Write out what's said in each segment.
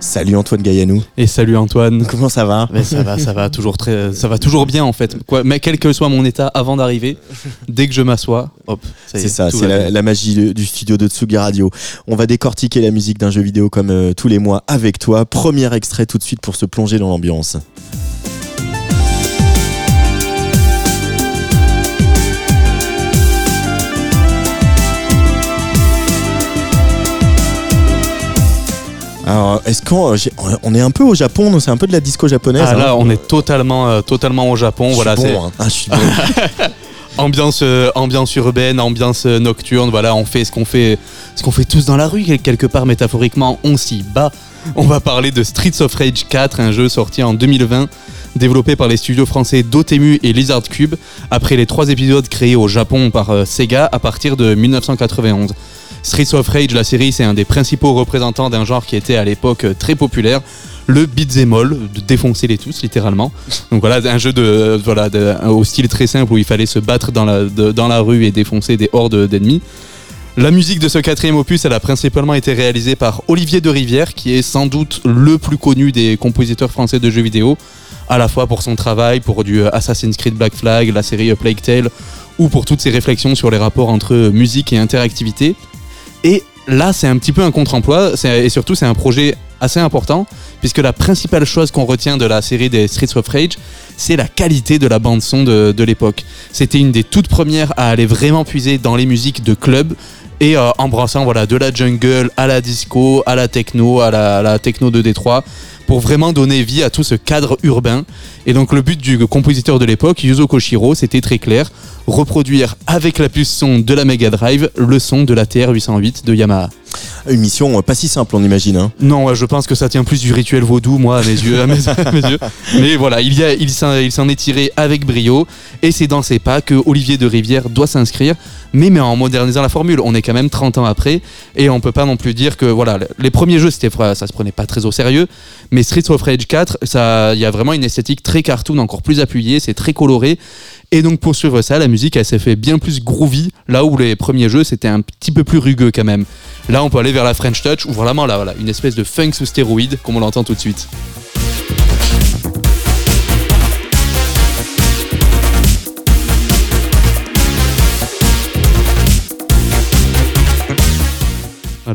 Salut Antoine Gaillanou. Et salut Antoine. Comment ça va? Mais ça va, ça va toujours très, ça va toujours bien en fait. Quoi, mais quel que soit mon état avant d'arriver, dès que je m'assois, hop. ça y est, C'est ça, c'est la, magie de- du studio de Tsugi Radio. On va décortiquer la musique d'un jeu vidéo comme euh, tous les mois avec toi. Premier extrait tout de suite pour se plonger dans l'ambiance. Est-ce qu'on j'ai- on est un peu au Japon, C'est un peu de la disco japonaise. Ah hein là, on est totalement, euh, totalement au Japon. Je suis Voilà, bon, c'est hein. Ah, je suis bon. ambiance, euh, ambiance urbaine, ambiance euh, nocturne. Voilà, on fait ce qu'on fait, ce qu'on fait tous dans la rue quel- quelque part métaphoriquement. On s'y bat. On va parler de Streets of Rage 4, un jeu sorti en 2020, développé par les studios français Dotemu et Lizard Cube, après les trois épisodes créés au Japon par euh, Sega à partir de 1991. Streets of Rage, la série, c'est un des principaux représentants d'un genre qui était à l'époque euh, très populaire, le beat'em all, de défoncer les tous littéralement. Donc voilà, un jeu de, euh, voilà, de- au style très simple où il fallait se battre dans la, de- dans la rue et défoncer des hordes d'ennemis. La musique de ce quatrième opus, elle a principalement été réalisée par Olivier de Rivière, qui est sans doute le plus connu des compositeurs français de jeux vidéo, à la fois pour son travail, pour du euh, Assassin's Creed Black Flag, la série euh, Plague Tale, ou pour toutes ses réflexions sur les rapports entre euh, musique et interactivité. Et là, c'est un petit peu un contre-emploi, et surtout, c'est un projet assez important, puisque la principale chose qu'on retient de la série des Streets of Rage, c'est la qualité de la bande-son de, de l'époque. C'était une des toutes premières à aller vraiment puiser dans les musiques de club et euh, embrassant voilà, de la jungle à la disco, à la techno, à la techno de Détroit, pour vraiment donner vie à tout ce cadre urbain. Et donc le but du compositeur de l'époque, Yuzo Koshiro, c'était très clair, reproduire avec la puce son de la Mega Drive le son de la TR-808 de Yamaha. Une mission euh, pas si simple, on imagine. hein. Non, ouais, je pense que ça tient plus du rituel vaudou, moi, à mes yeux. À mes, à mes yeux. Mais voilà, il, y a- il s'en il s'en est tiré avec brio. Et c'est dans ses pas que Olivier de Rivière doit s'inscrire. Mais, mais en modernisant la formule, on est quand même 30 ans après. Et on peut pas non plus dire que voilà, les premiers jeux, c'était, ça se prenait pas très au sérieux. Mais Streets of Rage 4, ça- il y a vraiment une esthétique très cartoon, encore plus appuyée. C'est très coloré. Et donc pour suivre ça, la musique elle s'est fait bien plus groovy, là où les premiers jeux c'était un petit peu plus rugueux quand même. Là on peut aller vers la French Touch, ou vraiment là voilà, une espèce de funk sous stéroïde, comme on l'entend tout de suite.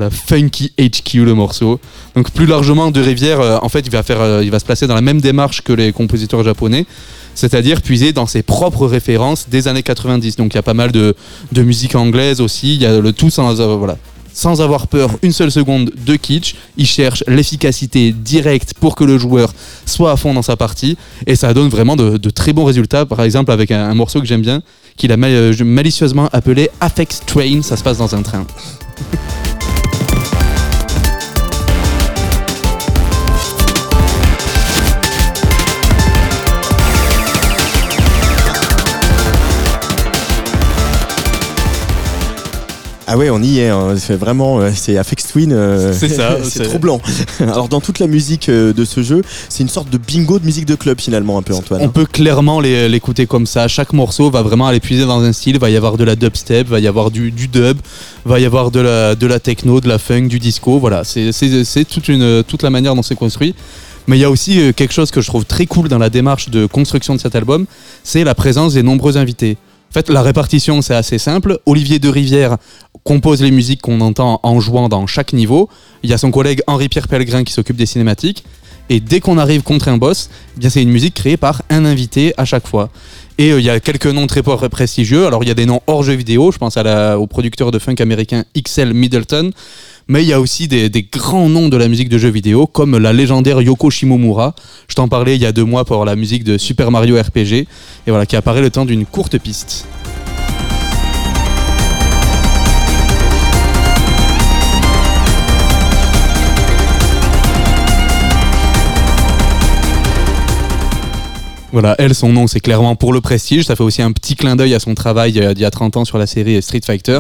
Funky HQ le morceau. Donc plus largement, De Rivière, euh, en fait, il va, faire, euh, il va se placer dans la même démarche que les compositeurs japonais, c'est-à-dire puiser dans ses propres références des années 90. Donc il y a pas mal de, musique anglaise aussi, il y a le tout sans, euh, sans avoir peur une seule seconde de kitsch. Il cherche l'efficacité directe pour que le joueur soit à fond dans sa partie, et ça donne vraiment de, très bons résultats. Par exemple, avec un, morceau que j'aime bien, qu'il a mal- malicieusement appelé Affect Train, ça se passe dans un train. Ah ouais, on y est. hein. C'est vraiment, euh, c'est Afex Twin. euh, C'est ça, c'est troublant. Alors dans toute la musique euh, de ce jeu, c'est une sorte de bingo de musique de club finalement un peu Antoine. On peut clairement l'écouter comme ça. Chaque morceau va vraiment aller puiser dans un style. Va y avoir de la dubstep, va y avoir du, du dub, va y avoir de la, de la techno, de la funk, du disco. Voilà, c'est toute, une- toute la manière dont c'est construit. Mais il y a aussi quelque chose que je trouve très cool dans la démarche de construction de cet album, c'est la présence des nombreux invités. En fait, la répartition, c'est assez simple. Olivier de Rivière compose les musiques qu'on entend en jouant dans chaque niveau. Il y a son collègue Henri-Pierre Pellegrin qui s'occupe des cinématiques. Et dès qu'on arrive contre un boss, eh c'est une musique créée par un invité à chaque fois. Et euh, il y a quelques noms très prestigieux. Alors il y a des noms hors jeu vidéo. Je pense au producteur de funk américain XL Middleton. Mais il y a aussi des, des grands noms de la musique de jeux vidéo, comme la légendaire Yoko Shimomura. Je t'en parlais il y a deux mois pour la musique de Super Mario RPG. Et voilà, qui apparaît le temps d'une courte piste. Voilà, elle, son nom, c'est clairement pour le prestige. Ça fait aussi un petit clin d'œil à son travail euh, d'il y a 30 ans sur la série Street Fighter.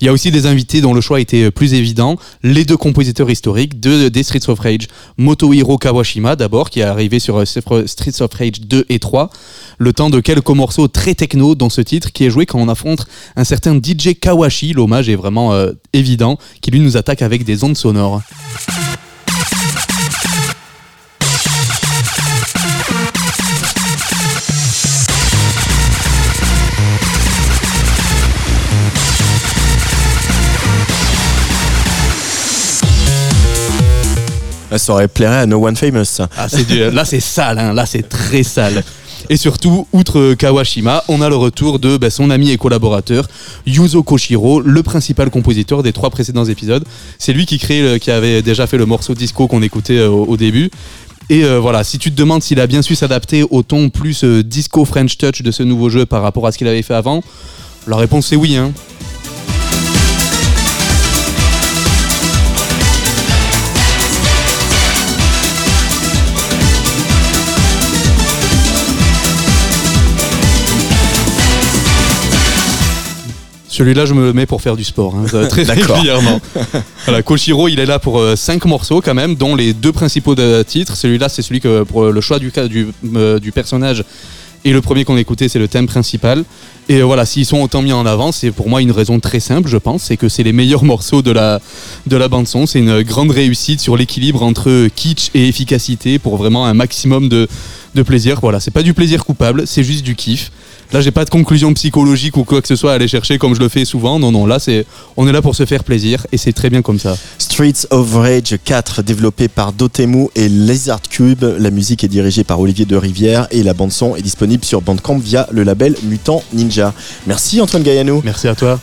Il y a aussi des invités dont le choix était plus évident. Les deux compositeurs historiques de, des Streets of Rage. Motohiro Kawashima d'abord, qui est arrivé sur euh, Streets of Rage 2 et 3. Le temps de quelques morceaux très techno dans ce titre qui est joué quand on affronte un certain DJ Kawashi. L'hommage est vraiment euh, évident, qui lui nous attaque avec des ondes sonores. Ça aurait plairait à No One Famous. Ah, là, c'est sale, hein. là, c'est très sale. Et surtout, outre Kawashima, on a le retour de bah, son ami et collaborateur Yuzo Koshiro, le principal compositeur des trois précédents épisodes. C'est lui qui, crée, qui avait déjà fait le morceau disco qu'on écoutait euh, au, début. Et euh, voilà, si tu te demandes s'il a bien su s'adapter au ton plus euh, disco French touch de ce nouveau jeu par rapport à ce qu'il avait fait avant, la réponse c'est oui. Hein. Celui-là, je me le mets pour faire du sport, hein, euh, très régulièrement. voilà, Koshiro, il est là pour 5 morceaux quand même, dont les deux principaux de titres. Celui-là, c'est celui que pour le choix du, euh, du personnage. Et le premier qu'on a écouté, c'est le thème principal. Et euh, voilà, s'ils sont autant mis en avant, c'est pour moi une raison très simple, je pense, c'est que c'est les meilleurs morceaux de la, de la bande son. C'est une grande réussite sur l'équilibre entre kitsch et efficacité pour vraiment un maximum de, de plaisir. Voilà, c'est pas du plaisir coupable, c'est juste du kiff. Là, j'ai pas de conclusion psychologique ou quoi que ce soit à aller chercher comme je le fais souvent. Non, non, là, c'est, on est là pour se faire plaisir et c'est très bien comme ça. Streets of Rage 4, développé par Dotemu et Lizard Cube. La musique est dirigée par Olivier de Rivière et la bande son est disponible sur Bandcamp via le label Mutant Ninja. Merci Antoine Gaillanou. Merci à toi.